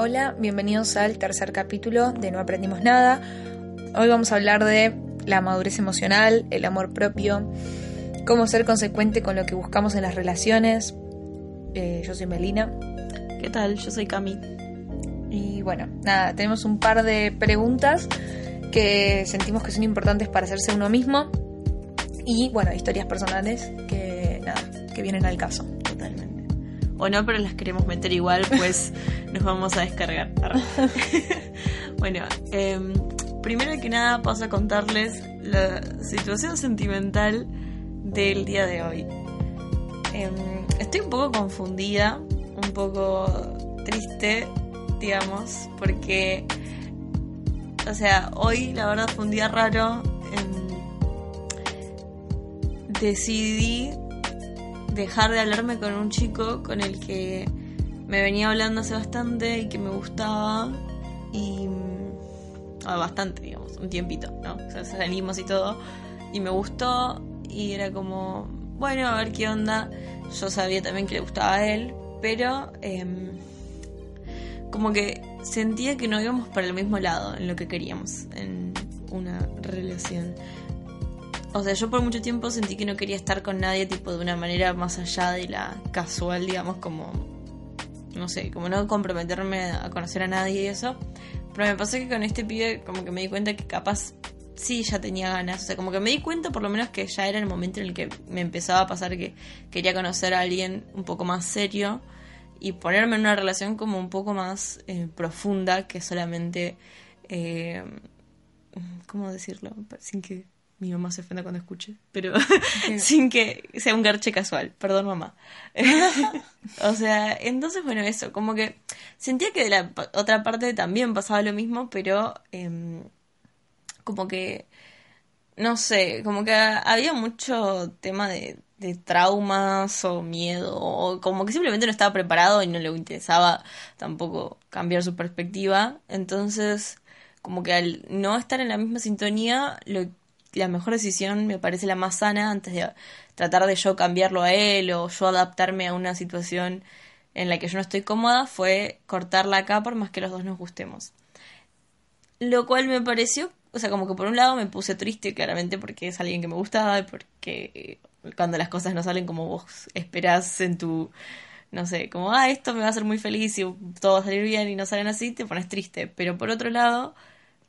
Hola, bienvenidos al tercer capítulo de No Aprendimos Nada. Hoy vamos a hablar de la madurez emocional, el amor propio, cómo ser consecuente con lo que buscamos en las relaciones. Eh, yo soy Melina. ¿Qué tal? Yo soy Cami. Y bueno, nada, tenemos un par de preguntas que sentimos que son importantes para hacerse uno mismo. Y bueno, historias personales que nada, que vienen al caso. O no, pero las queremos meter igual, pues nos vamos a descargar. bueno, em, primero que nada paso a contarles la situación sentimental del día de hoy. Em, estoy un poco confundida, un poco triste, digamos, porque, o sea, hoy la verdad fue un día raro. Decidí dejar de hablarme con un chico con el que me venía hablando hace bastante y que me gustaba y ah, bastante, digamos, un tiempito, ¿no? O sea, salimos y todo y me gustó y era como, bueno, a ver qué onda. Yo sabía también que le gustaba a él, pero em, como que sentía que no íbamos para el mismo lado en lo que queríamos en una relación. O sea, yo por mucho tiempo sentí que no quería estar con nadie tipo de una manera más allá de la casual, digamos, como no sé, como no comprometerme a conocer a nadie y eso. Pero me pasó que con este pibe como que me di cuenta que capaz sí ya tenía ganas. O sea, como que me di cuenta por lo menos que ya era el momento en el que me empezaba a pasar que quería conocer a alguien un poco más serio y ponerme en una relación como un poco más eh, profunda que solamente... Eh, ¿Cómo decirlo? Sin que mi mamá se ofenda cuando escuche, pero sin que sea un garche casual, perdón mamá. o sea, entonces bueno, eso, como que sentía que de la otra parte también pasaba lo mismo, pero em, como que, no sé, como que había mucho tema de, de traumas o miedo, o como que simplemente no estaba preparado y no le interesaba tampoco cambiar su perspectiva, entonces como que al no estar en la misma sintonía, lo la mejor decisión me parece la más sana antes de tratar de yo cambiarlo a él o yo adaptarme a una situación en la que yo no estoy cómoda fue cortarla acá por más que los dos nos gustemos. Lo cual me pareció, o sea, como que por un lado me puse triste claramente porque es alguien que me gustaba y porque cuando las cosas no salen como vos esperás en tu, no sé, como, ah, esto me va a hacer muy feliz y todo va a salir bien y no salen así, te pones triste. Pero por otro lado,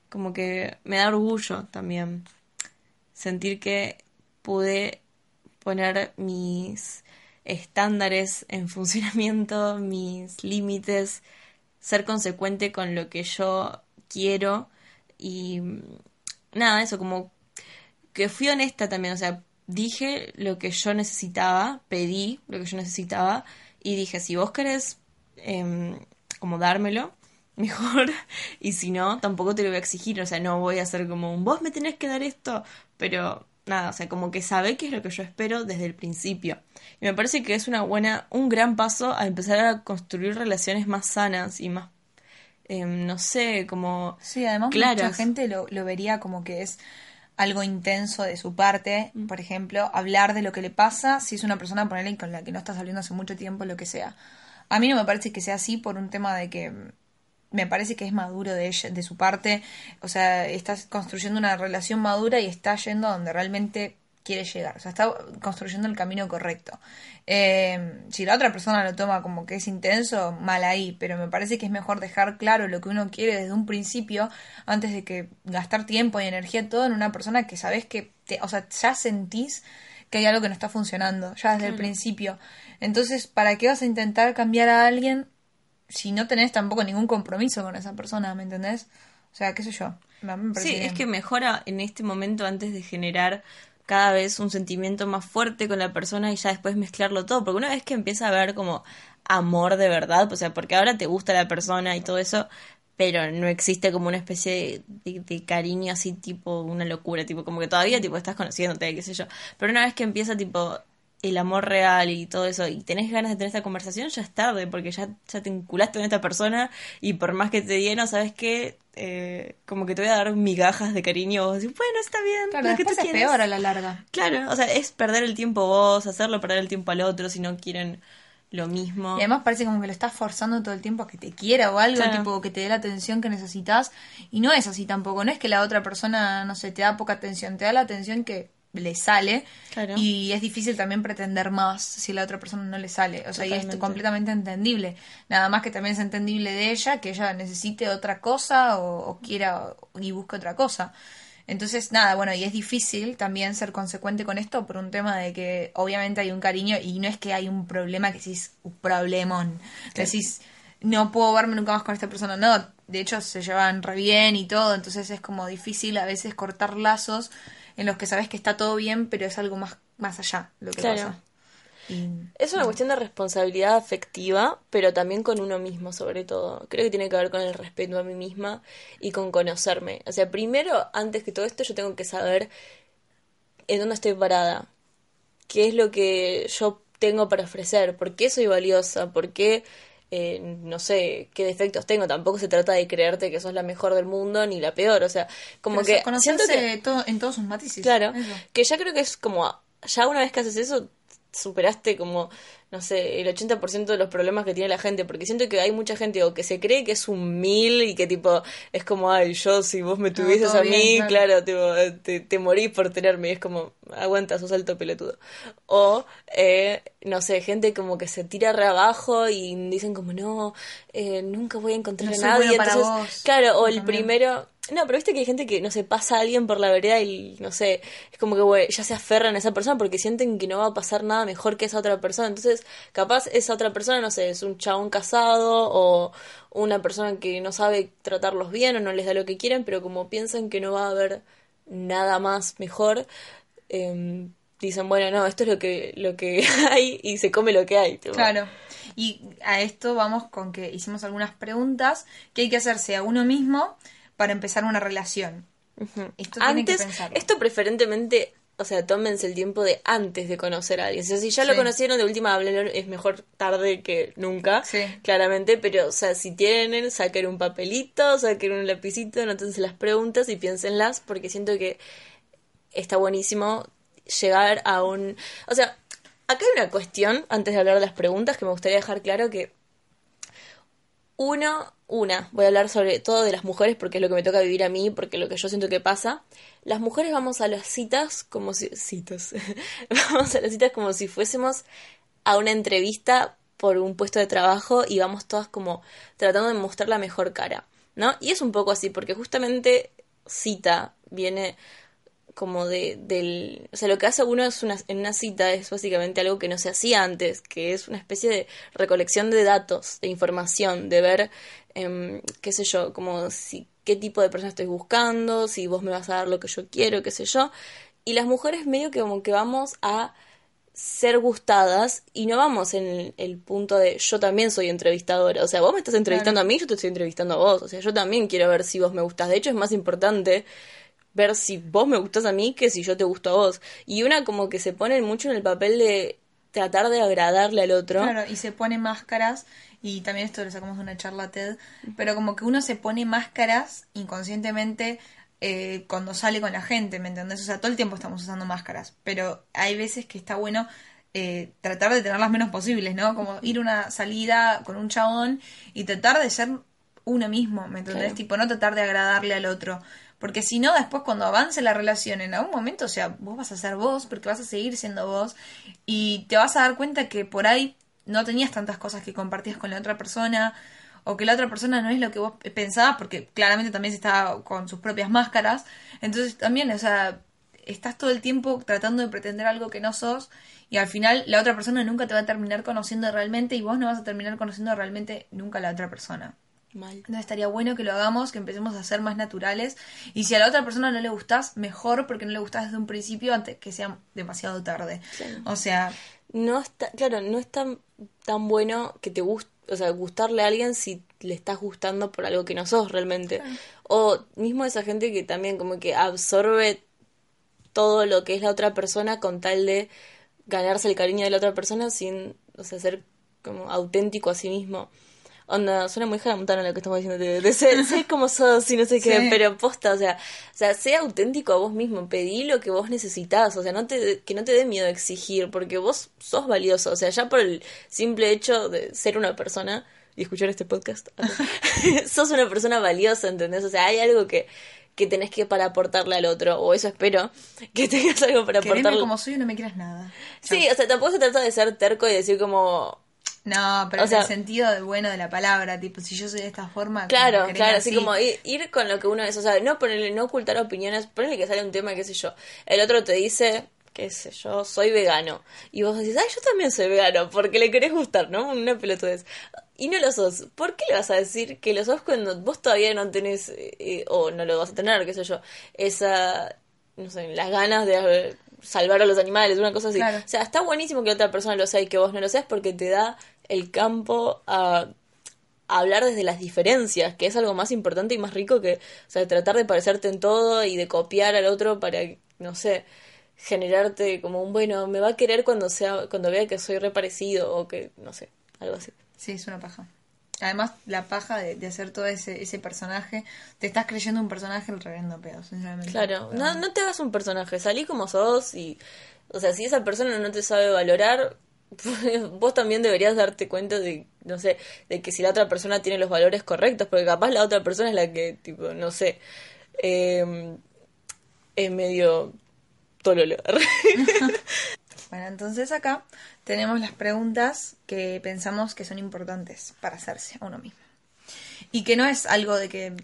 como que me da orgullo también sentir que pude poner mis estándares en funcionamiento, mis límites, ser consecuente con lo que yo quiero y nada, eso como que fui honesta también, o sea, dije lo que yo necesitaba, pedí lo que yo necesitaba y dije, si vos querés em, como dármelo, mejor. Y si no, tampoco te lo voy a exigir. O sea, no voy a hacer como un vos me tenés que dar esto. Pero nada, o sea, como que sabe qué es lo que yo espero desde el principio. Y me parece que es una buena, un gran paso a empezar a construir relaciones más sanas y más, em, no sé, como. Sí, además mucha gente lo, lo vería como que es algo intenso de su parte, mm. por ejemplo, hablar de lo que le pasa si es una persona, ponerle con la que no está saliendo hace mucho tiempo, lo que sea. A mí no me parece que sea así por un tema de que me parece que es maduro de ella, de su parte, o sea, está construyendo una relación madura y está yendo a donde realmente quiere llegar, o sea, está construyendo el camino correcto. Eh, si la otra persona lo toma como que es intenso, mal ahí, pero me parece que es mejor dejar claro lo que uno quiere desde un principio antes de que gastar tiempo y energía todo en una persona que sabes que, te, o sea, ya sentís que hay algo que no está funcionando, ya desde el principio. Entonces, ¿para qué vas a intentar cambiar a alguien si no tenés tampoco ningún compromiso con esa persona, ¿me entendés? O sea, qué sé yo. sí, es que mejora en este momento antes de generar cada vez un sentimiento más fuerte con la persona y ya después mezclarlo todo, porque una vez que empieza a haber como amor de verdad, o sea, porque ahora te gusta la persona y todo eso, pero no existe como una especie de, de, cariño así tipo una locura, tipo como que todavía tipo estás conociéndote, qué sé yo, pero una vez que empieza tipo el amor real y todo eso y tenés ganas de tener esta conversación, ya es tarde, porque ya, ya te vinculaste con esta persona y por más que te diga, ¿sabes qué? Eh, como que te voy a dar migajas de cariño, vos decís, bueno, está bien, claro, que es peor a la larga. Claro, o sea, es perder el tiempo vos, hacerlo perder el tiempo al otro si no quieren lo mismo. Y además parece como que lo estás forzando todo el tiempo a que te quiera o algo, Claro. tipo que te dé la atención que necesitas. Y no es así tampoco. No es que la otra persona, no sé, te da poca atención, te da la atención que le sale. Claro. Y es difícil también pretender más si la otra persona no le sale. O sea, y es completamente entendible. Nada más que también es entendible de ella que ella necesite otra cosa o, o quiera y busque otra cosa. Entonces, nada, bueno, y es difícil también ser consecuente con esto por un tema de que obviamente hay un cariño y no es que hay un problema que decís un problemón. Decís, no puedo verme nunca más con esta persona. No, de hecho se llevan re bien y todo, entonces es como difícil a veces cortar lazos en los que sabes que está todo bien, pero es algo más, más allá lo que Claro. pasa. Y- Es una cuestión de responsabilidad afectiva, pero también con uno mismo, sobre todo. Creo que tiene que ver con el respeto a mí misma y con conocerme. O sea, primero, antes que todo esto, yo tengo que saber en dónde estoy parada, qué es lo que yo tengo para ofrecer, por qué soy valiosa, por qué, eh, no sé, qué defectos tengo. Tampoco se trata de creerte que sos la mejor del mundo ni la peor. O sea, como pero que conocerse siento que todo, en todos sus matices. Claro, Eso. que ya creo que es como, ya una vez que haces eso, superaste como, no sé, el 80% de los problemas que tiene la gente, porque siento que hay mucha gente o que se cree que es un mil y que tipo, es como, ay, yo si vos me tuvieses a mí, bien, claro, tipo, te, te morís por tenerme, y es como, aguanta, sos alto pelotudo. O, eh, no sé, gente como que se tira re abajo y dicen como, no, eh, nunca voy a encontrar No a nadie, bueno entonces, claro, o el También. primero no, pero viste que hay gente que, no sé, pasa a alguien por la vereda y, no sé, es como que, ya se aferran a esa persona porque sienten que no va a pasar nada mejor que esa otra persona. Entonces, capaz esa otra persona, no sé, es un chabón casado o una persona que no sabe tratarlos bien o no les da lo que quieren, pero como piensan que no va a haber nada más mejor, em, dicen, bueno, no, esto es lo que, lo que hay y se come lo que hay. Claro. Y a esto vamos con que hicimos algunas preguntas que hay que hacerse a uno mismo para empezar una relación. Esto que antes, esto preferentemente, o sea, tómense el tiempo de antes de conocer a alguien. O sea, si ya lo conocieron de última, háblenlo, es mejor tarde que nunca, Sí. claramente, pero, o sea, si tienen, saquen un papelito, saquen un lapicito, anótense las preguntas y piénsenlas, porque siento que está buenísimo llegar a un... O sea, acá hay una cuestión, antes de hablar de las preguntas, que me gustaría dejar claro que uno, una, voy a hablar sobre todo de las mujeres porque es lo que me toca vivir a mí, porque es lo que yo siento que pasa. Las mujeres vamos a las citas como si... citas. vamos a las citas como si fuésemos a una entrevista por un puesto de trabajo y vamos todas como tratando de mostrar la mejor cara, ¿no? Y es un poco así, porque justamente cita viene como de, del... O sea, lo que hace uno es una, en una cita es básicamente algo que no se hacía antes, que es una especie de recolección de datos, de información, de ver, em, qué sé yo, como si qué tipo de persona estoy buscando, si vos me vas a dar lo que yo quiero, qué sé yo. Y las mujeres medio que como que vamos a ser gustadas y no vamos en el, el punto de yo también soy entrevistadora. O sea, vos me estás entrevistando a mí, yo te estoy entrevistando a vos. O sea, yo también quiero ver si vos me gustás. De hecho, es más importante ver si vos me gustás a mí que si yo te gusto a vos. Y una como que se pone mucho en el papel de tratar de agradarle al otro. Claro, y se pone máscaras, y también esto lo sacamos de una charla TED, pero como que uno se pone máscaras inconscientemente eh, cuando sale con la gente, ¿me entendés? O sea, todo el tiempo estamos usando máscaras, pero hay veces que está bueno eh, tratar de tener las menos posibles, ¿no? Como ir a una salida con un chabón y tratar de ser uno mismo, ¿me entendés? Claro. Tipo, no tratar de agradarle al otro. Porque si no, después cuando avance la relación, en algún momento, o sea, vos vas a ser vos, porque vas a seguir siendo vos, y te vas a dar cuenta que por ahí no tenías tantas cosas que compartías con la otra persona, o que la otra persona no es lo que vos pensabas, porque claramente también se está con sus propias máscaras. Entonces también, o sea, estás todo el tiempo tratando de pretender algo que no sos, y al final la otra persona nunca te va a terminar conociendo realmente, y vos no vas a terminar conociendo realmente nunca a la otra persona. Mal. Entonces estaría bueno que lo hagamos, que empecemos a ser más naturales. Y si a la otra persona no le gustás, mejor porque no le gustás desde un principio antes que sea demasiado tarde. O sea, No está, claro, no es tan, tan bueno que te guste, o sea, gustarle a alguien si le estás gustando por algo que no sos realmente. O mismo esa gente que también como que absorbe todo lo que es la otra persona con tal de ganarse el cariño de la otra persona sin, o sea, ser como auténtico a sí mismo. Onda, suena muy Montana lo que estamos diciendo, de, de ser, como sos y no sé qué, Sí. pero posta, o sea, o sea, sea auténtico a vos mismo, pedí lo que vos necesitas, o sea, no te, que no te dé miedo exigir, porque vos sos valioso, o sea, ya por el simple hecho de ser una persona y escuchar este podcast, sos una persona valiosa, ¿entendés? O sea, hay algo que, que tenés que para aportarle al otro, o eso espero, que tengas algo para Quereme aportarle. como soy y no me quieras nada. Sí, o sea, tampoco se trata de ser terco y decir como, No, pero O en sea- el sentido de bueno de la palabra, tipo, si yo soy de esta forma. Claro, claro, así como ir, ir con lo que uno es, o sea, no ponerle, no ocultar opiniones, ponerle que sale un tema, qué sé yo. El otro te dice, qué sé yo, soy vegano. Y vos decís, ay, yo también soy vegano, porque le querés gustar, ¿no? Una pelotudez. Y no lo sos. ¿Por qué le vas a decir que lo sos cuando vos todavía no tenés, eh, o no lo vas a tener, qué sé yo, esa, no sé, las ganas de eh, salvar a los animales, una cosa así. Claro. O sea, está buenísimo que otra persona lo sea y que vos no lo seas porque te da el campo a a hablar desde las diferencias, que es algo más importante y más rico que, o sea, tratar de parecerte en todo y de copiar al otro para, no sé, generarte como un, bueno, me va a querer cuando sea, cuando vea que soy reparecido o que, no sé, algo así. Sí, es una paja. Además, la paja de, de hacer todo ese, ese personaje, te estás creyendo un personaje el reverendo pedo, sinceramente. Claro, no, no te hagas un personaje, salí como sos y, o sea, si esa persona no te sabe valorar, vos también deberías darte cuenta de, no sé, de que si la otra persona tiene los valores correctos, porque capaz la otra persona es la que, tipo, no sé, eh, es medio tololo. Bueno, entonces acá tenemos las preguntas que pensamos que son importantes para hacerse a uno mismo. Y que no es algo de que,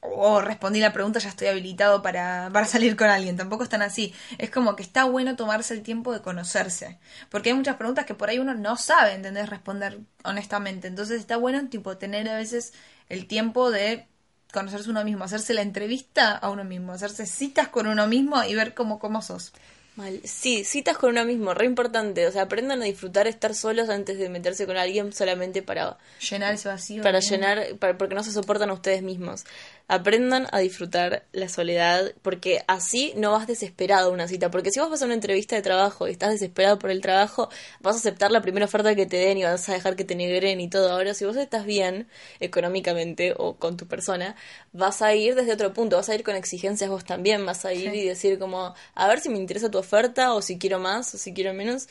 oh, respondí la pregunta, ya estoy habilitado para, para salir con alguien. Tampoco es tan así. Es como que está bueno tomarse el tiempo de conocerse. Porque hay muchas preguntas que por ahí uno no sabe, ¿entendés? Responder honestamente. Entonces está bueno, tipo, tener a veces el tiempo de conocerse uno mismo, hacerse la entrevista a uno mismo, hacerse citas con uno mismo y ver cómo, cómo sos. Mal. Sí, citas con uno mismo, re importante. O sea, aprendan a disfrutar estar solos antes de meterse con alguien solamente para, Llenar ese vacío. para ¿no? llenar, para- porque no se soportan a ustedes mismos. Aprendan a disfrutar la soledad, porque así no vas desesperado a una cita. Porque si vos vas a una entrevista de trabajo y estás desesperado por el trabajo, vas a aceptar la primera oferta que te den y vas a dejar que te negren y todo. Ahora, si vos estás bien económicamente o con tu persona, vas a ir desde otro punto, vas a ir con exigencias vos también, vas a ir Sí. y decir como, a ver si me interesa tu oferta o si quiero más o si quiero menos.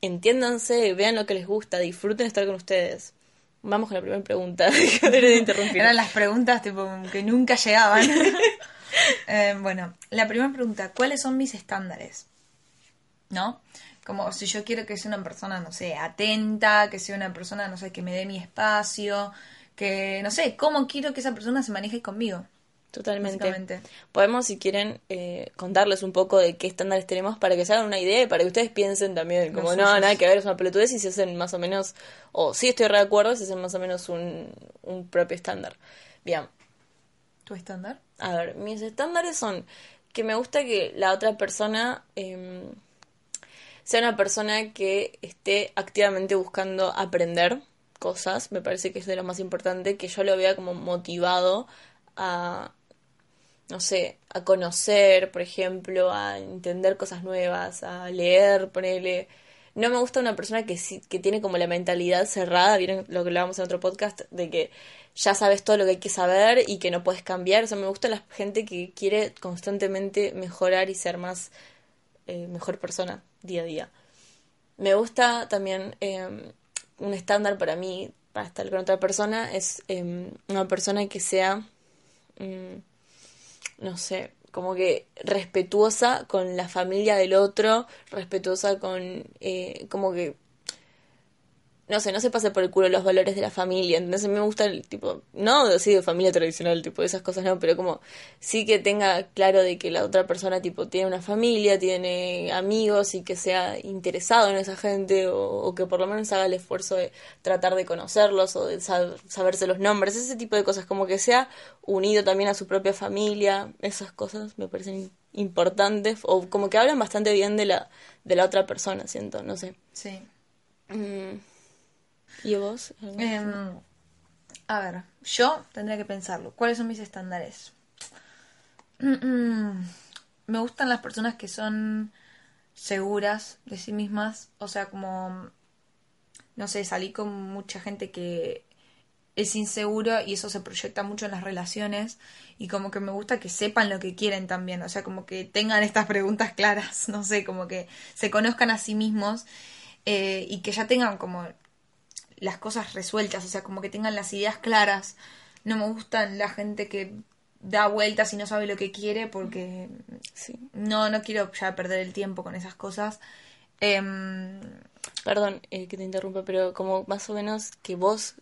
Entiéndanse, vean lo que les gusta, disfruten estar con ustedes. Vamos con la primera pregunta. De interrumpir. Eran las preguntas tipo que nunca llegaban. Eh, bueno, la primera pregunta, ¿cuáles son mis estándares? ¿No? Como si yo quiero que sea una persona, no sé, atenta, que sea una persona, no sé, que me dé mi espacio, que, no sé, ¿cómo quiero que esa persona se maneje conmigo? Totalmente. Podemos, si quieren, eh, contarles un poco de qué estándares tenemos para que se hagan una idea y para que ustedes piensen también, como no, nada que ver, es una pelotudez y se hacen más o menos, o sí estoy re de acuerdo, se hacen más o menos un, un propio estándar. Bien, ¿Tu estándar? a ver, mis estándares son que me gusta que la otra persona em, sea una persona que esté activamente buscando aprender cosas, me parece que es de lo más importante, que yo lo vea como motivado a, no sé, a conocer, por ejemplo, a entender cosas nuevas, a leer, ponerle... No me gusta una persona que sí, que tiene como la mentalidad cerrada, vieron lo que hablábamos en otro podcast, de que ya sabes todo lo que hay que saber y que no puedes cambiar. O sea, me gusta la gente que quiere constantemente mejorar y ser más eh, mejor persona día a día. Me gusta también eh, un estándar para mí, para estar con otra persona, es eh, una persona que sea, mm, no sé, como que respetuosa con la familia del otro, respetuosa con, eh, como que no sé, no se pase por el culo los valores de la familia. Entonces me gusta el tipo, no así de familia tradicional, tipo esas cosas no, pero como sí que tenga claro de que la otra persona tipo tiene una familia, tiene amigos y que sea interesado en esa gente o, o que por lo menos haga el esfuerzo de tratar de conocerlos o de sab- saberse los nombres, ese tipo de cosas, como que sea unido también a su propia familia, esas cosas me parecen importantes o como que hablan bastante bien de la de la otra persona, siento, no sé. Sí. Mm. ¿Y vos? Em, a ver, yo tendría que pensarlo. ¿Cuáles son mis estándares? Me gustan las personas que son seguras de sí mismas. O sea, como, no sé, salí con mucha gente que, es inseguro y eso se proyecta mucho en las relaciones y como que me gusta que sepan lo que quieren también, o sea, como que tengan estas preguntas claras, no sé, como que se conozcan a sí mismos eh, y que ya tengan como las cosas resueltas, o sea, como que tengan las ideas claras. No me gustan la gente que da vueltas y no sabe lo que quiere porque sí. no, no quiero ya perder el tiempo con esas cosas. Em, Perdón eh, que te interrumpa, pero como más o menos que vos,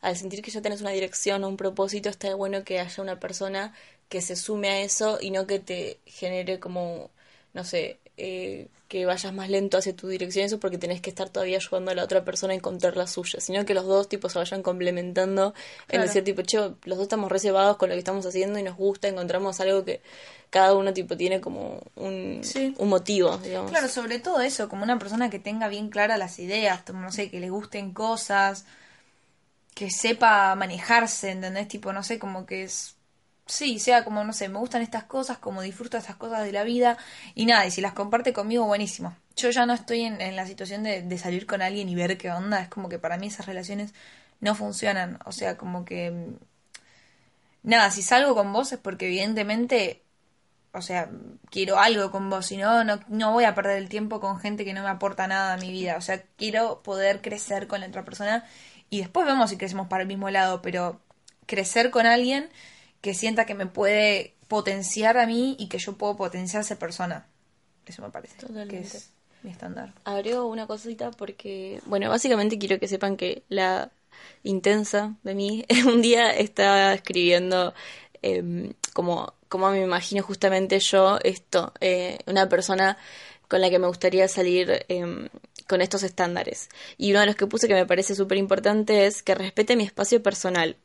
al sentir que ya tenés una dirección o un propósito, está bueno que haya una persona que se sume a eso y no que te genere como, no sé, eh, que vayas más lento hacia tu dirección, eso porque tenés que estar todavía ayudando a la otra persona a encontrar la suya, sino que los dos tipos se vayan complementando en decir tipo, che, los dos estamos reservados con lo que estamos haciendo y nos gusta, encontramos algo que cada uno tipo tiene como un, un motivo, digamos. Claro, sobre todo eso, como una persona que tenga bien claras las ideas, no sé, que le gusten cosas, que sepa manejarse, ¿entendés? Tipo, no sé, como que es sí, sea como, no sé, me gustan estas cosas, como disfruto estas cosas de la vida y nada, y si las comparte conmigo, buenísimo. Yo ya no estoy en, la situación de, de, salir con alguien y ver qué onda, es como que para mí esas relaciones no funcionan, o sea, como que... Mm, nada, si salgo con vos es porque evidentemente, o sea, quiero algo con vos, si no, no voy a perder el tiempo con gente que no me aporta nada a mi vida, o sea, quiero poder crecer con la otra persona y después vemos si crecemos para el mismo lado, pero crecer con alguien que sienta que me puede potenciar a mí y que yo puedo potenciar a esa persona. Eso me parece que es mi estándar. Agrego una cosita porque, bueno, básicamente quiero que sepan que la intensa de mí un día estaba escribiendo em, como, como me imagino justamente yo esto, eh, una persona con la que me gustaría salir em, con estos estándares. Y uno de los que puse que me parece súper importante es que respete mi espacio personal,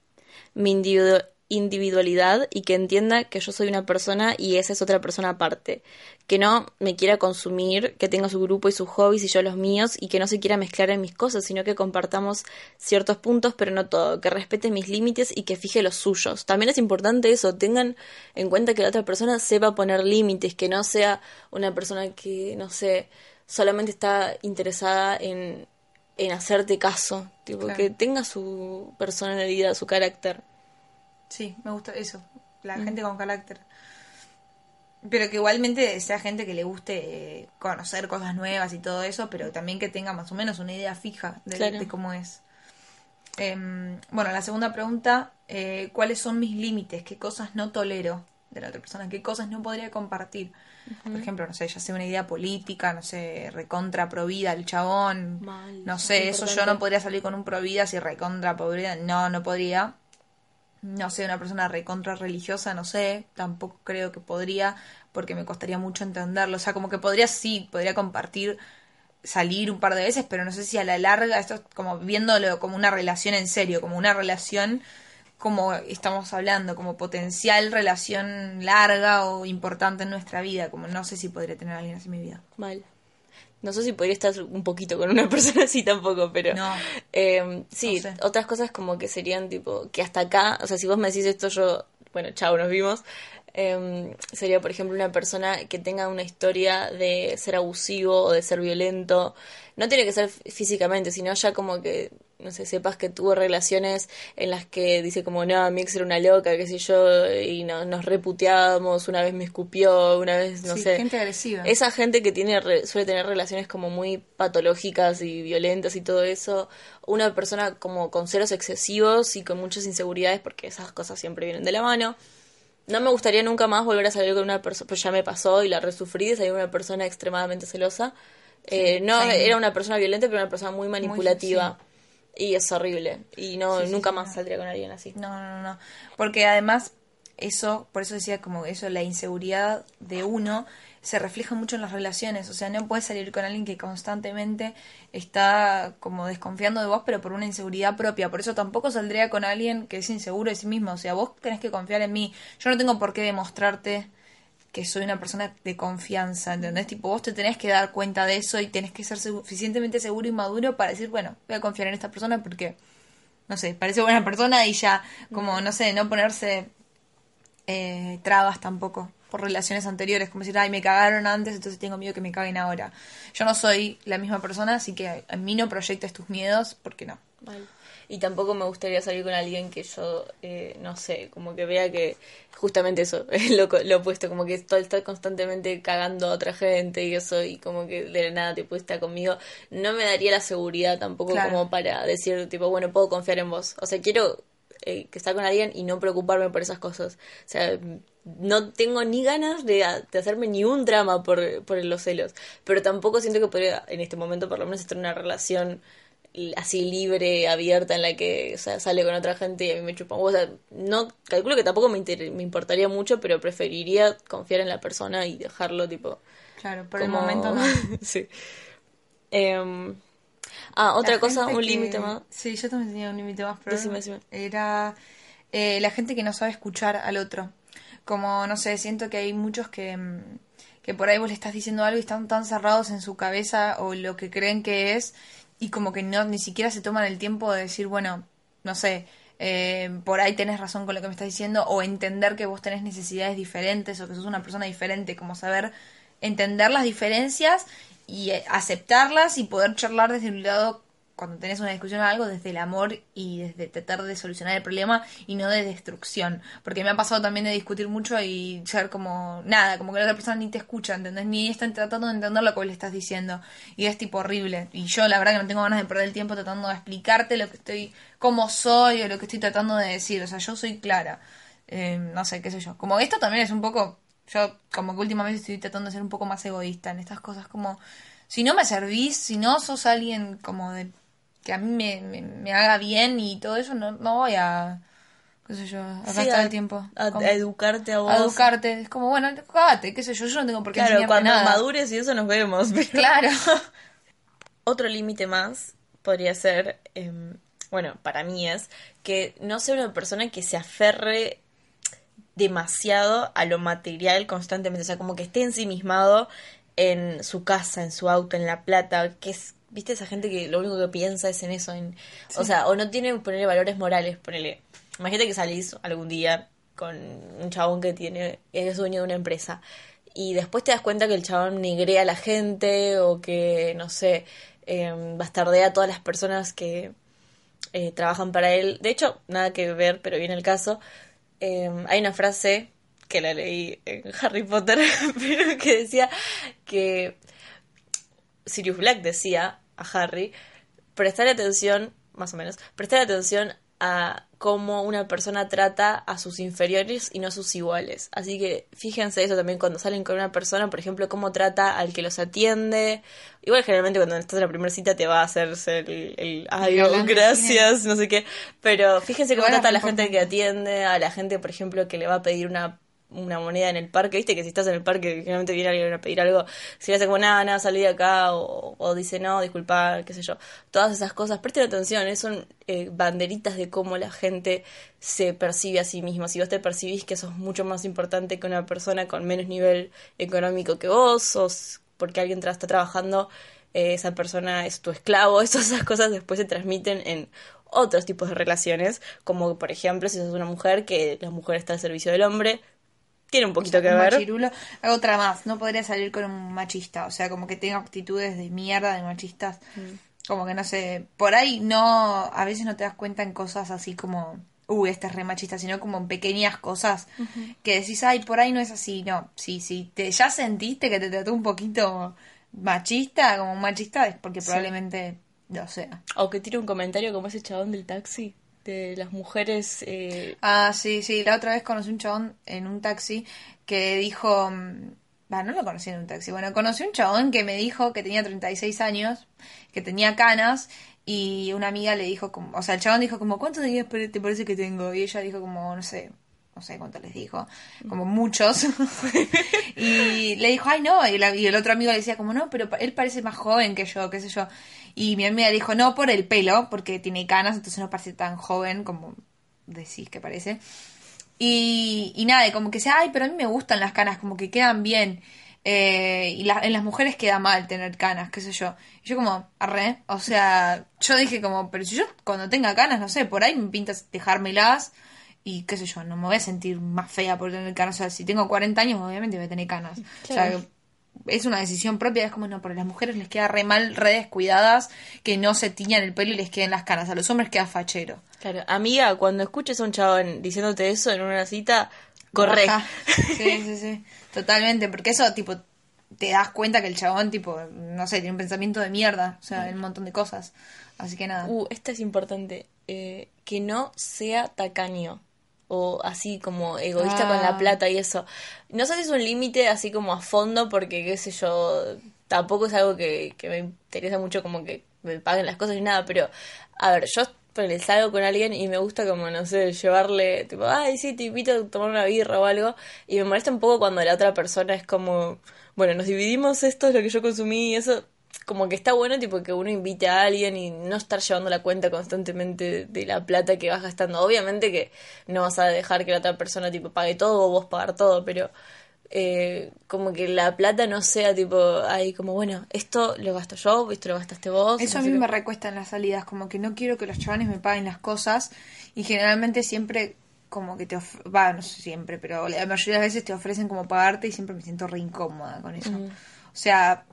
mi, individu individualidad y que entienda que yo soy una persona y esa es otra persona aparte. Que no me quiera consumir, que tenga su grupo y sus hobbies y yo los míos y que no se quiera mezclar en mis cosas, sino que compartamos ciertos puntos pero no todo, que respete mis límites y que fije los suyos. También es importante eso, tengan en cuenta que la otra persona sepa poner límites, que no sea una persona que, no sé, solamente está interesada en, en hacerte caso, tipo, que tenga su personalidad, su carácter. Sí, me gusta eso, la mm. gente con carácter. Pero que igualmente sea gente que le guste eh, conocer cosas nuevas y todo eso, pero también que tenga más o menos una idea fija de, cómo es. Em, bueno, la segunda pregunta, eh, ¿cuáles son mis límites? ¿Qué cosas no tolero de la otra persona? ¿Qué cosas no podría compartir? Por ejemplo, no sé, ya sea una idea política, no sé, recontra provida el chabón, no sé, eso yo no podría salir con un provida si recontra provida, no, no podría no sé, una persona recontra religiosa, no sé, tampoco creo que podría, porque me costaría mucho entenderlo. O sea, como que podría, sí, podría compartir, salir un par de veces, pero no sé si a la larga, esto es como viéndolo como una relación en serio, como una relación como estamos hablando, como potencial relación larga o importante en nuestra vida, como no sé si podría tener a alguien así en mi vida. Mal. No sé si podría estar un poquito con una persona así tampoco, pero... No. Eh, sí, otras cosas como que serían tipo, que hasta acá, o sea, si vos me decís esto, yo, bueno, chao, nos vimos. Eh, sería, por ejemplo, una persona que tenga una historia de ser abusivo o de ser violento. No tiene que ser físicamente, sino ya como que no sé, sepas que tuvo relaciones en las que dice como, no, mi ex era una loca, qué sé yo, y no, nos reputeábamos, una vez me escupió, una vez, no sé. gente agresiva. Esa gente que tiene suele tener relaciones como muy patológicas y violentas y todo eso. Una persona como con ceros excesivos y con muchas inseguridades, porque esas cosas siempre vienen de la mano. No me gustaría nunca más volver a salir con una persona, pues ya me pasó y la resufrí de salir con una persona extremadamente celosa. Eh, no era una persona violenta, pero una persona muy manipulativa. Y es horrible. Y no nunca más saldría con alguien así. No, no, no. Porque además, eso, por eso decía como eso, la inseguridad de uno se refleja mucho en las relaciones. O sea, no puedes salir con alguien que constantemente está como desconfiando de vos, pero por una inseguridad propia. Por eso tampoco saldría con alguien que es inseguro de sí mismo. O sea, vos tenés que confiar en mí. Yo no tengo por qué demostrarte que soy una persona de confianza, ¿entendés? Tipo, vos te tenés que dar cuenta de eso y tenés que ser suficientemente seguro y maduro para decir, bueno, voy a confiar en esta persona porque, no sé, parece buena persona y ya, como, no sé, no ponerse eh, trabas tampoco por relaciones anteriores, como decir, ay, me cagaron antes, entonces tengo miedo que me caguen ahora. Yo no soy la misma persona, así que a mí no proyectes tus miedos, porque no. Y tampoco me gustaría salir con alguien que yo, eh, no sé, como que vea que justamente eso, es lo, lo opuesto, como que estoy constantemente cagando a otra gente y eso, y como que de la nada te puedes estar conmigo. No me daría la seguridad tampoco como para decir, tipo, bueno, puedo confiar en vos. O sea, quiero eh, que estar con alguien y no preocuparme por esas cosas. O sea, no tengo ni ganas de, hacerme ni un drama por, por los celos, pero tampoco siento que podría, en este momento por lo menos, estar en una relación así libre, abierta, en la que sale con otra gente y a mí me chupan. O sea, no, calculo que tampoco me, me importaría mucho, pero preferiría confiar en la persona y dejarlo tipo... Claro, por el momento no. sí. Em, ah, otra cosa, un límite más. Sí, yo también tenía un límite más, pero era eh, la gente que no sabe escuchar al otro. Como, no sé, siento que hay muchos que, mm, que por ahí vos le estás diciendo algo y están tan cerrados en su cabeza o lo que creen que es y como que no ni siquiera se toman el tiempo de decir, bueno, no sé, eh, por ahí tenés razón con lo que me estás diciendo o entender que vos tenés necesidades diferentes o que sos una persona diferente, como saber entender las diferencias y eh, aceptarlas y poder charlar desde un lado cuando tenés una discusión o algo desde el amor y desde tratar de solucionar el problema y no de destrucción. Porque me ha pasado también de discutir mucho y ser como nada, como que la otra persona ni te escucha, ¿entendés? Ni están tratando de entender lo que le estás diciendo. Y es tipo horrible. Y yo la verdad que no tengo ganas de perder el tiempo tratando de explicarte lo que estoy, cómo soy o lo que estoy tratando de decir. O sea, yo soy clara. Eh, no sé, qué sé yo. Como esto también es un poco, yo como que últimamente estoy tratando de ser un poco más egoísta en estas cosas como si no me servís, si no sos alguien como de que a mí me, me, haga bien y todo eso, no, no voy a, qué sé yo, a gastar el tiempo. A, educarte a vos. A educarte. Es como, bueno, cágate, qué sé yo, yo no tengo por qué Claro, cuando madures y eso nos vemos. Claro. Otro límite más podría ser, em, bueno, para mí es que no sea una persona que se aferre demasiado a lo material constantemente, o sea, como que esté ensimismado en su casa, en su auto, en la plata, que es ¿Viste esa gente que lo único que piensa es en eso? En, O sea, o no tiene ponerle valores morales, ponele. Imagínate que salís algún día con un chabón que tiene es dueño de una empresa y después te das cuenta que el chabón negrea a la gente o que, no sé, eh, bastardea a todas las personas que eh, trabajan para él. De hecho, nada que ver, pero viene el caso. Em, hay una frase que la leí en Harry Potter, pero que decía que Sirius Black decía a Harry, prestar atención, más o menos, prestar atención a cómo una persona trata a sus inferiores y no a sus iguales. Así que fíjense eso también cuando salen con una persona, por ejemplo, cómo trata al que los atiende. Igual generalmente cuando estás en la primera cita te va a hacer el, el ay, gracias, no sé qué. Pero fíjense cómo trata a la gente que atiende, a la gente, por ejemplo, que le va a pedir una una moneda en el parque, viste que si estás en el parque generalmente viene alguien a pedir algo, si le hace como nada, nada, salí de acá, o, dice no, disculpa, qué sé yo. Todas esas cosas, presten atención, son eh, banderitas de cómo la gente se percibe a sí misma. Si vos te percibís que sos mucho más importante que una persona con menos nivel económico que vos, sos porque alguien está trabajando, eh, esa persona es tu esclavo, todas esas cosas después se transmiten en otros tipos de relaciones, como por ejemplo si sos una mujer, que la mujer está al servicio del hombre, tiene un poquito que ver. Machirulo. Otra más, no podría salir con un machista, o sea, como que tenga actitudes de mierda de machistas. Mm. Como que no sé, por ahí no, a veces no te das cuenta en cosas así como, uy, este es re machista, sino como en pequeñas cosas que decís, ay, por ahí no es así, no, sí, sí, te, ya sentiste que te trató un poquito machista, como un machista, es porque probablemente lo sea. O que tire un comentario como ese chabón del taxi de las mujeres. Eh... Ah, sí, sí. La otra vez conocí un chabón en un taxi que dijo. Mm, va, no lo conocí en un taxi. Bueno, conocí un chabón que me dijo que tenía 36 años, que tenía canas. Y una amiga le dijo, como, o sea, el chabón dijo como, ¿cuántos días te parece que tengo? Y ella dijo como, no sé, no sé cuánto les dijo, como muchos. y le dijo, ay no, y, y, el otro amigo le decía como, no, pero él parece más joven que yo, qué sé yo. Y mi amiga dijo, no por el pelo, porque tiene canas, entonces no parece tan joven como decís que parece. Y, y nada, como que sea, ay, pero a mí me gustan las canas, como que quedan bien. Eh, y en las mujeres queda mal tener canas, qué sé yo. Y yo como, arre, o sea, yo dije como, pero si yo cuando tenga canas, no sé, por ahí me pintas dejármelas y qué sé yo, no me voy a sentir más fea por tener canas. O sea, si tengo 40 años, obviamente voy a tener canas. O sea, es una decisión propia, es como, no, pero a las mujeres les queda re mal, re descuidadas, que no se tiñan el pelo y les queden las canas. A los hombres queda fachero. Claro, amiga, cuando escuches a un chabón diciéndote eso en una cita, corre. Sí, sí, sí. Totalmente, porque eso, tipo, te das cuenta que el chabón, tipo, no sé, tiene un pensamiento de mierda, o sea, en un montón de cosas. Así que nada. Uh, esta es importante. eh, que no sea tacaño. O así como egoísta con la Ah. plata y eso. No sé si es un límite así como a fondo, porque qué sé yo, tampoco es algo que, que me interesa mucho como que me paguen las cosas ni nada, pero a ver, yo salgo con alguien y me gusta como, no sé, llevarle, tipo, ay, sí, te invito a tomar una birra o algo, y me molesta un poco cuando la otra persona es como, bueno, nos dividimos esto, es lo que yo consumí y eso, como que está bueno tipo que uno invite a alguien y no estar llevando la cuenta constantemente de la plata que vas gastando. Obviamente que no vas a dejar que la otra persona tipo pague todo o vos pagar todo, pero eh, como que la plata no sea tipo, ay, como bueno, esto lo gasto yo, esto lo gastaste vos. Eso a mí me recuesta en las salidas, como que no quiero que los chavales me paguen las cosas y generalmente siempre como que te of- va, no sé siempre, pero la mayoría de las veces te ofrecen como pagarte y siempre me siento re incómoda con eso. O sea,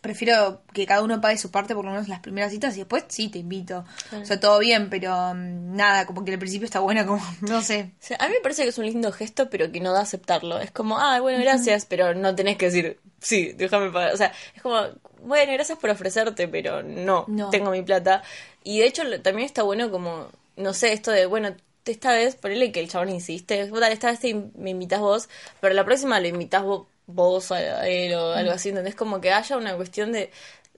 prefiero que cada uno pague su parte por lo menos las primeras citas y después sí te invito. O sea, todo bien, pero mm, nada, como que al principio está buena como, no sé. O sea, a mí me parece que es un lindo gesto, pero que no da aceptarlo. Es como, ah, bueno, gracias, pero no tenés que decir, sí, déjame pagar. O sea, es como, bueno, gracias por ofrecerte, pero no, No. tengo mi plata. Y de hecho, también está bueno como, no sé, esto de, bueno, esta vez, ponele que el chabón insiste, "Bueno, dale, esta vez te me invitas vos, pero la próxima lo invitas vos, vos a él o algo así, ¿entendés? Como que haya una cuestión de,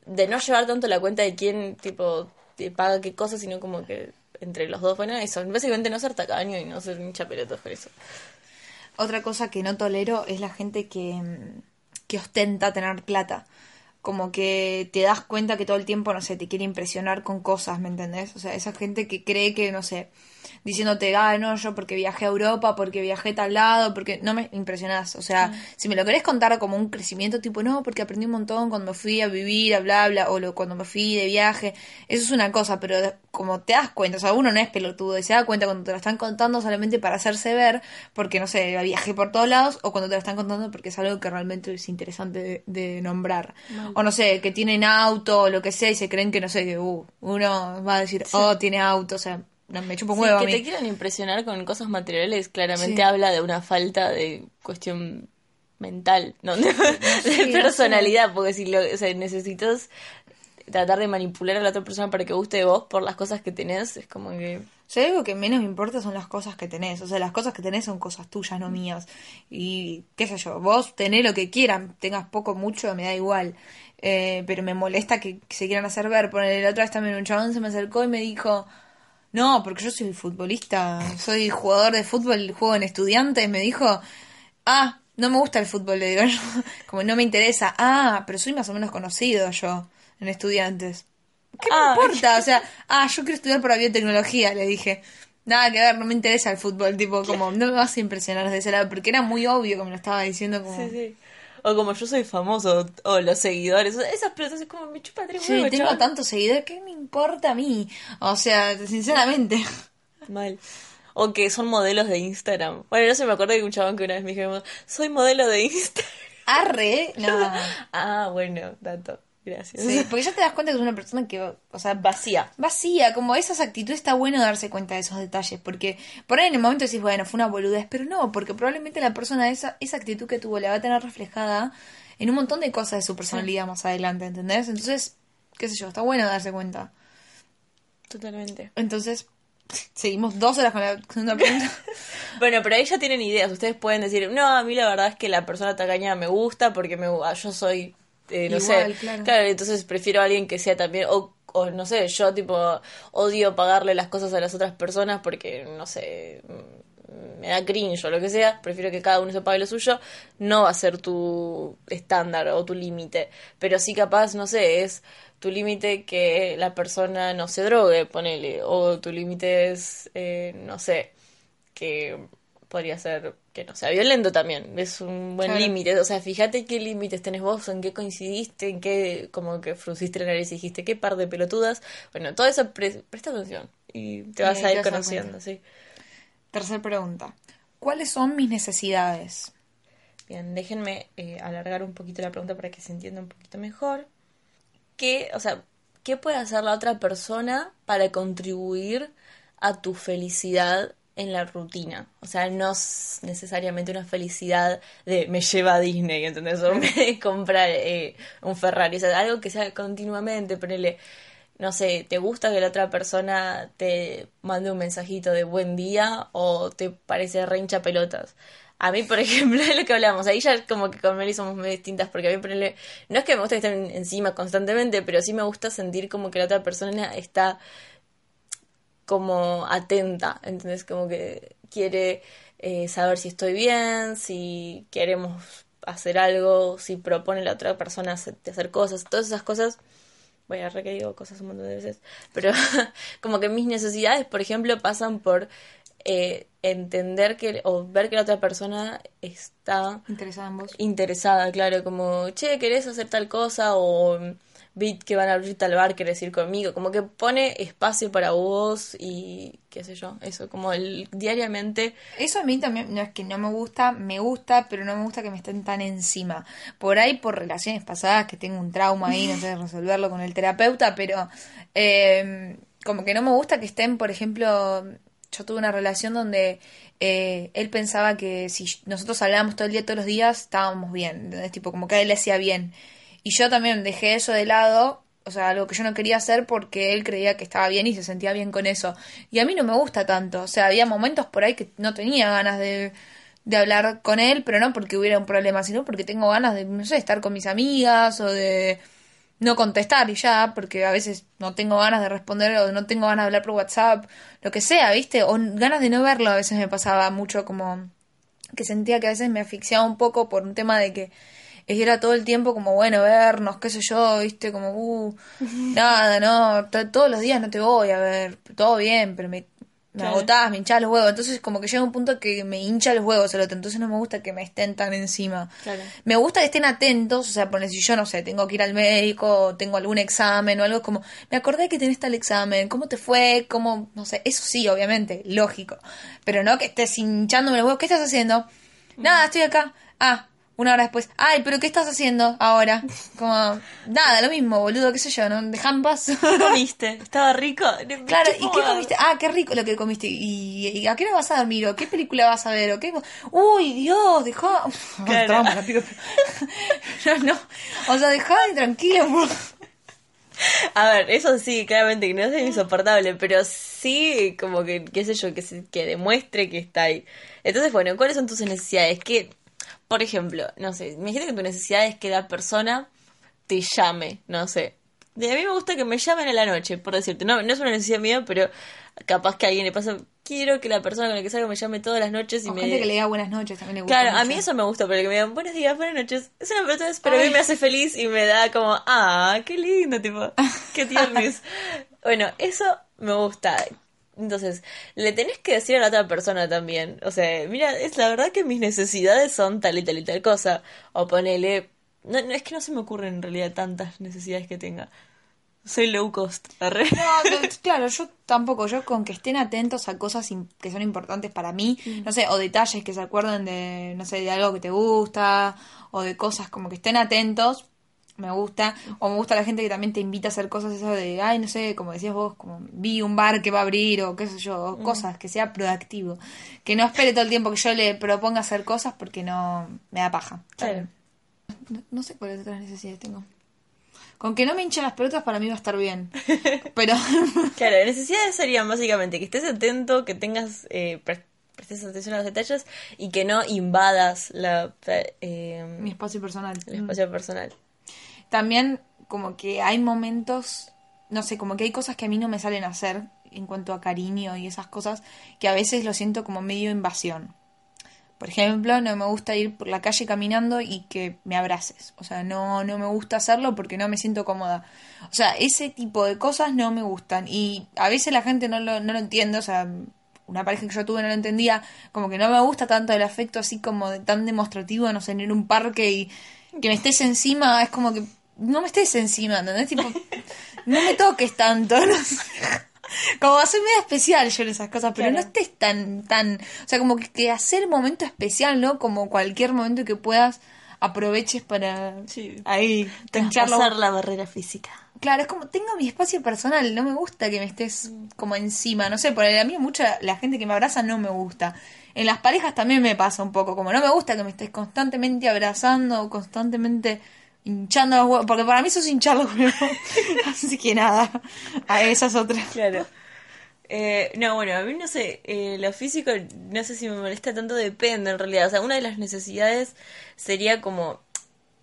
de no llevar tanto la cuenta de quién, tipo, te paga qué cosa, sino como que entre los dos, bueno, eso, básicamente no ser tacaño y no ser hincha pelotas por eso. Otra cosa que no tolero es la gente que, mm, que ostenta tener plata. Como que te das cuenta que todo el tiempo, no sé, te quiere impresionar con cosas, ¿me entendés? O sea, esa gente que cree que, no sé, diciéndote, ah, no, yo porque viajé a Europa, porque viajé a tal lado, porque no me impresionás. O sea, si me lo querés contar como un crecimiento, tipo, no, porque aprendí un montón cuando me fui a vivir, a bla, bla, o lo, cuando me fui de viaje, eso es una cosa, pero como te das cuenta, o sea, uno no es pelotudo y se da cuenta cuando te lo están contando solamente para hacerse ver, porque, no sé, viajé por todos lados, o cuando te lo están contando porque es algo que realmente es interesante de, de nombrar. O no sé, que tienen auto, o lo que sea, y se creen que, no sé, que uh, uno va a decir, oh, tiene auto, o sea, me chupo un Sí, huevo a que mí. te quieran impresionar con cosas materiales claramente Sí. habla de una falta de cuestión mental, ¿no? de no personalidad, porque si lo, o sea, necesitas tratar de manipular a la otra persona para que guste de vos por las cosas que tenés, es como que... O sea, algo que menos me importa son las cosas que tenés. O sea, las cosas que tenés son cosas tuyas, no mías. Y qué sé yo, vos tenés lo que quieran, tengas poco, mucho, me da igual. Eh, pero me molesta que, que se quieran hacer ver. Poner la otra vez también un chabón se me acercó y me dijo, no, porque yo soy futbolista, soy jugador de fútbol, juego en estudiantes. Me dijo, ah, no me gusta el fútbol, le digo yo. Como no me interesa. Ah, pero soy más o menos conocido yo en estudiantes. ¿Qué me Ah. importa? O sea, ah, yo quiero estudiar para biotecnología, le dije. Nada que ver, no me interesa el fútbol, tipo, como, no me vas a impresionar de ese lado, porque era muy obvio que me lo estaba diciendo como... Sí, sí. O como yo soy famoso, o los seguidores, esas pelotas es como me chupa tres Sí, huevos, tengo chabón. tantos seguidores, ¿qué me importa a mí? O sea, sinceramente. Mal. O que son modelos de Instagram. Bueno, no sé, me acuerdo de un chabón que una vez me dijo, soy modelo de Instagram. Arre, no. ah, bueno, dato. Gracias. Sí, porque ya te das cuenta que es una persona que, o sea, Vacía. vacía, como esas actitudes está bueno darse cuenta de esos detalles, porque por ahí en el momento decís, bueno, fue una boludez, pero no, porque probablemente la persona esa, esa actitud que tuvo la va a tener reflejada en un montón de cosas de su personalidad más adelante, ¿entendés? Entonces, qué sé yo, está bueno darse cuenta. Totalmente. Entonces, seguimos dos horas con la segunda pregunta. Bueno, pero ahí ya tienen ideas. Ustedes pueden decir, no, a mí la verdad es que la persona tacaña me gusta porque me, yo soy, eh, no Igual, sé. claro. entonces prefiero a alguien que sea también, o, o no sé, yo tipo odio pagarle las cosas a las otras personas porque, no sé, mm, me da cringe o lo que sea. Prefiero que cada uno se pague lo suyo. No va a ser tu estándar o tu límite. Pero sí capaz, no sé, es tu límite que la persona no se drogue, ponele. O tu límite es, eh, no sé, que podría ser que no sea violento también. Es un buen Claro. límite. O sea, fíjate qué límites tenés vos, en qué coincidiste, en qué como que frunciste la nariz y dijiste qué par de pelotudas. Bueno, todo eso pre- presta atención y te vas a ir conociendo, sí. Tercer pregunta. ¿Cuáles son mis necesidades? Bien, déjenme eh, alargar un poquito la pregunta para que se entienda un poquito mejor. ¿Qué, o sea, qué puede hacer la otra persona para contribuir a tu felicidad en la rutina. O sea, no es necesariamente una felicidad de me lleva a Disney, ¿entendés? O me comprar eh, un Ferrari. O sea, algo que sea continuamente, ponerle, no sé, ¿te gusta que la otra persona te mande un mensajito de buen día o te parece re hincha pelotas? A mí, por ejemplo, es lo que hablamos. Ahí ya como que con Meli somos muy distintas porque a mí, ponerle, no es que me gusta que estén encima constantemente, pero sí me gusta sentir como que la otra persona está como atenta, entonces como que quiere eh, saber si estoy bien, si queremos hacer algo, si propone la otra persona hacer cosas, todas esas cosas. Voy a re que digo cosas un montón de veces, pero como que mis necesidades, por ejemplo, pasan por eh, entender que o ver que la otra persona está interesada en vos. Interesada, claro, como, che, ¿querés hacer tal cosa? O Bit que van a abrir tal bar, querés ir conmigo, como que pone espacio para vos y qué sé yo, eso, como el diariamente. Eso a mí también, no es que no me gusta, me gusta, pero no me gusta que me estén tan encima. Por ahí, por relaciones pasadas, que tengo un trauma ahí, no sé resolverlo con el terapeuta, pero eh, como que no me gusta que estén, por ejemplo, yo tuve una relación donde eh, él pensaba que si nosotros hablábamos todo el día, todos los días, estábamos bien, es tipo, como que a él le hacía bien. Y yo también dejé eso de lado, o sea, algo que yo no quería hacer porque él creía que estaba bien y se sentía bien con eso. Y a mí no me gusta tanto, o sea, había momentos por ahí que no tenía ganas de, de hablar con él, pero no porque hubiera un problema, sino porque tengo ganas de, no sé, estar con mis amigas o de no contestar y ya, porque a veces no tengo ganas de responder o no tengo ganas de hablar por WhatsApp, lo que sea, ¿viste? O ganas de no verlo a veces me pasaba mucho como que sentía que a veces me asfixiaba un poco por un tema de que y era todo el tiempo como, bueno, vernos, qué sé yo, viste, como, uh, nada, no, todos los días no te voy a ver, todo bien, pero me, me agotás, me hinchás los huevos. Entonces, como que llega un punto que me hincha los huevos el otro. Entonces, no me gusta que me estén tan encima. Me gusta que estén atentos. O sea, poner si yo no sé, tengo que ir al médico, tengo algún examen o algo, como, me acordé que tenés tal examen, ¿cómo te fue? ¿Cómo? No sé, eso sí, obviamente, lógico. Pero no que estés hinchándome los huevos. ¿Qué estás haciendo? Nada, estoy acá. Ah, una hora después, ay, pero ¿qué estás haciendo ahora? Como, nada, lo mismo, boludo, qué sé yo, ¿no? Dejan paz. ¿Qué comiste? ¿Estaba rico? Claro, ¿y qué comiste? Ah, qué rico lo que comiste. ¿Y, a qué hora vas a dormir? ¿O qué película vas a ver? ¿O qué? Uy, Dios, dejó... Claro. no, no, o sea, dejá de tranquilo. A ver, eso sí, claramente que no es insoportable, pero sí, como que, qué sé yo, que, que demuestre que está ahí. Entonces, bueno, ¿cuáles son tus necesidades? ¿Qué, por ejemplo, no sé, imagínate que tu necesidad es que la persona te llame, no sé. a mí me gusta que me llamen en la noche, por decirte. No, no es una necesidad mía, pero capaz que a alguien le pasa. Quiero que la persona con la que salga me llame todas las noches y o me. gente que le diga buenas noches también le gusta. Claro, a mí eso me gusta, pero que me digan buenos días, buenas noches. Es una persona, pero a mí me hace feliz y me da como, ah, qué lindo, tipo, qué tiernis. bueno, eso me gusta. Entonces, le tenés que decir a la otra persona también. O sea, mira, es la verdad que mis necesidades son tal y tal y tal cosa. O ponele. No, es que no se me ocurren en realidad tantas necesidades que tenga. Soy low cost. No, claro, yo tampoco. Yo con que estén atentos a cosas que son importantes para mí, mm. no sé, o detalles que se acuerden de, no sé, de algo que te gusta, o de cosas como que estén atentos, me gusta, o me gusta la gente que también te invita a hacer cosas eso de, ay, no sé, como decías vos, como vi un bar que va a abrir o qué sé yo, mm. cosas, que sea proactivo, que no espere todo el tiempo que yo le proponga hacer cosas porque no me da paja. No, sé cuáles otras necesidades tengo. Con que no me hinchen las pelotas para mí va a estar bien. Pero. claro, necesidades serían básicamente que estés atento, que tengas. Eh, prestes atención a los detalles y que no invadas la, eh, mi espacio personal. El espacio personal también como que hay momentos, no sé, como que hay cosas que a mí no me salen a hacer en cuanto a cariño y esas cosas que a veces lo siento como medio invasión. Por ejemplo, no me gusta ir por la calle caminando y que me abraces. O sea, no, no me gusta hacerlo porque no me siento cómoda. O sea, ese tipo de cosas no me gustan. Y a veces la gente no lo, no lo entiende. O sea, una pareja que yo tuve no lo entendía. Como que no me gusta tanto el afecto así como de, tan demostrativo, no sé, en un parque y que me estés encima. Es como que no me estés encima, ¿entendés? Tipo, no me toques tanto, no como soy media especial yo en esas cosas, pero Claro. no estés tan, tan, o sea, como que, que hacer momento especial, ¿no? Como cualquier momento que puedas aproveches para Sí. ahí. Traspasar la barrera física. Claro, es como tengo mi espacio personal, no me gusta que me estés como encima, no sé, por a mí mucha la gente que me abraza no me gusta. En las parejas también me pasa un poco, como no me gusta que me estés constantemente abrazando constantemente hinchando los huevos, porque para mí eso es hinchar los huevos. Así que nada, a esa es otra. Claro. Eh, no, bueno, a mí no sé, eh, lo físico no sé si me molesta tanto, depende en realidad. O sea, una de las necesidades sería como,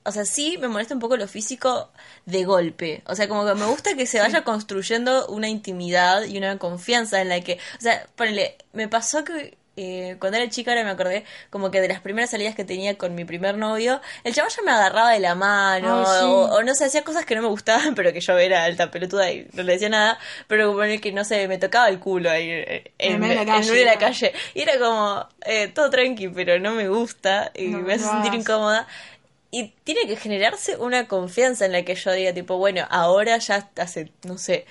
o sea, sí me molesta un poco lo físico de golpe. O sea, como que me gusta que se vaya construyendo una intimidad y una confianza en la que, o sea, ponele, me pasó que eh, cuando era chica, ahora me acordé, como que de las primeras salidas que tenía con mi primer novio, el chaval ya me agarraba de la mano, Ay, sí. o, o no sé, hacía cosas que no me gustaban, pero que yo era alta pelotuda y no le decía nada, pero como que no sé, me tocaba el culo ahí eh, en, medio de la en de la calle, calle. Y era como, eh, todo tranqui, pero no me gusta y No, me hace sentir incómoda. Y tiene que generarse una confianza en la que yo diga, tipo, bueno, ahora ya hace, no sé,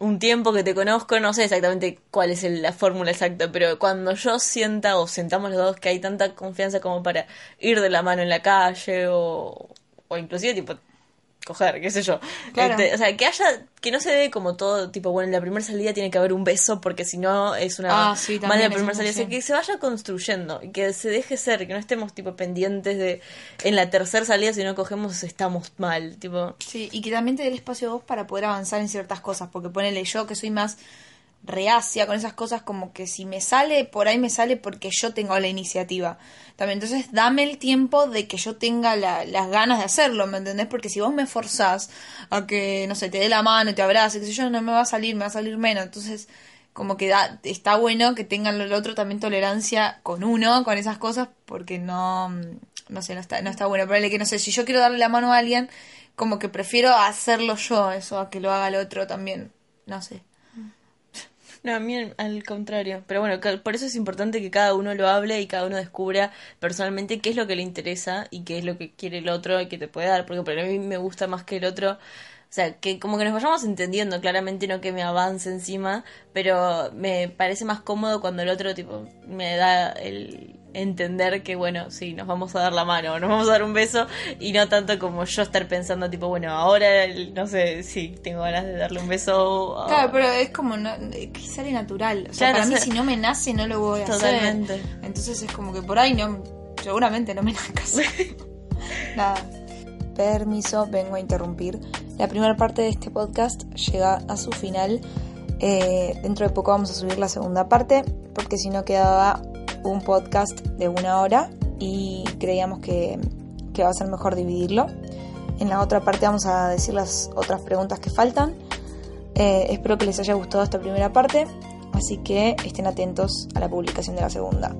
un tiempo que te conozco, no sé exactamente cuál es el- la fórmula exacta, pero cuando yo sienta o sentamos los dos que hay tanta confianza como para ir de la mano en la calle o, o inclusive tipo coger, qué sé yo. Claro. Este, o sea, que haya, que no se dé como todo, tipo, bueno, en la primera salida tiene que haber un beso porque si no es una Ah, sí, mala primera salida. O sea, que se vaya construyendo que se deje ser, que no estemos tipo pendientes de en la tercera salida si no cogemos estamos mal, tipo. Sí, y que también te dé el espacio a vos para poder avanzar en ciertas cosas, porque ponele yo que soy más reacia con esas cosas, como que si me sale, por ahí me sale porque yo tengo la iniciativa. También, entonces dame el tiempo de que yo tenga la- las ganas de hacerlo, ¿me entendés? Porque si vos me forzás a que, no sé, te dé la mano, te abrace, qué sé yo, no me va a salir, me va a salir menos. Entonces, como que da- está bueno que tengan el otro también tolerancia con uno, con esas cosas, porque no, no sé, no está, no está bueno. Pero que no sé, si yo quiero darle la mano a alguien, como que prefiero hacerlo yo, eso, a que lo haga el otro también. No sé. No, a mí al- contrario. Pero bueno, por eso es importante que cada uno lo hable y cada uno descubra personalmente qué es lo que le interesa y qué es lo que quiere el otro y que te puede dar. Porque para mí me gusta más que el otro. O sea, que como que nos vayamos entendiendo, claramente no que me avance encima, pero me parece más cómodo cuando el otro tipo me da el entender que bueno, sí, nos vamos a dar la mano, nos vamos a dar un beso y no tanto como yo estar pensando tipo, bueno, ahora no sé, sí, tengo ganas de darle un beso. o- Claro, pero es como no, que sale natural. O sea, Claro, para mí o sea, si no me nace no lo voy a Totalmente. hacer. Entonces es como que por ahí no, seguramente no me nazcas. Nada. Permiso, vengo a interrumpir. La primera parte de este podcast llega a su final. Eh, dentro de poco vamos a subir la segunda parte, porque si no quedaba un podcast de una hora y creíamos que, que va a ser mejor dividirlo. En la otra parte vamos a decir las otras preguntas que faltan. Eh, espero que les haya gustado esta primera parte, así que estén atentos a la publicación de la segunda.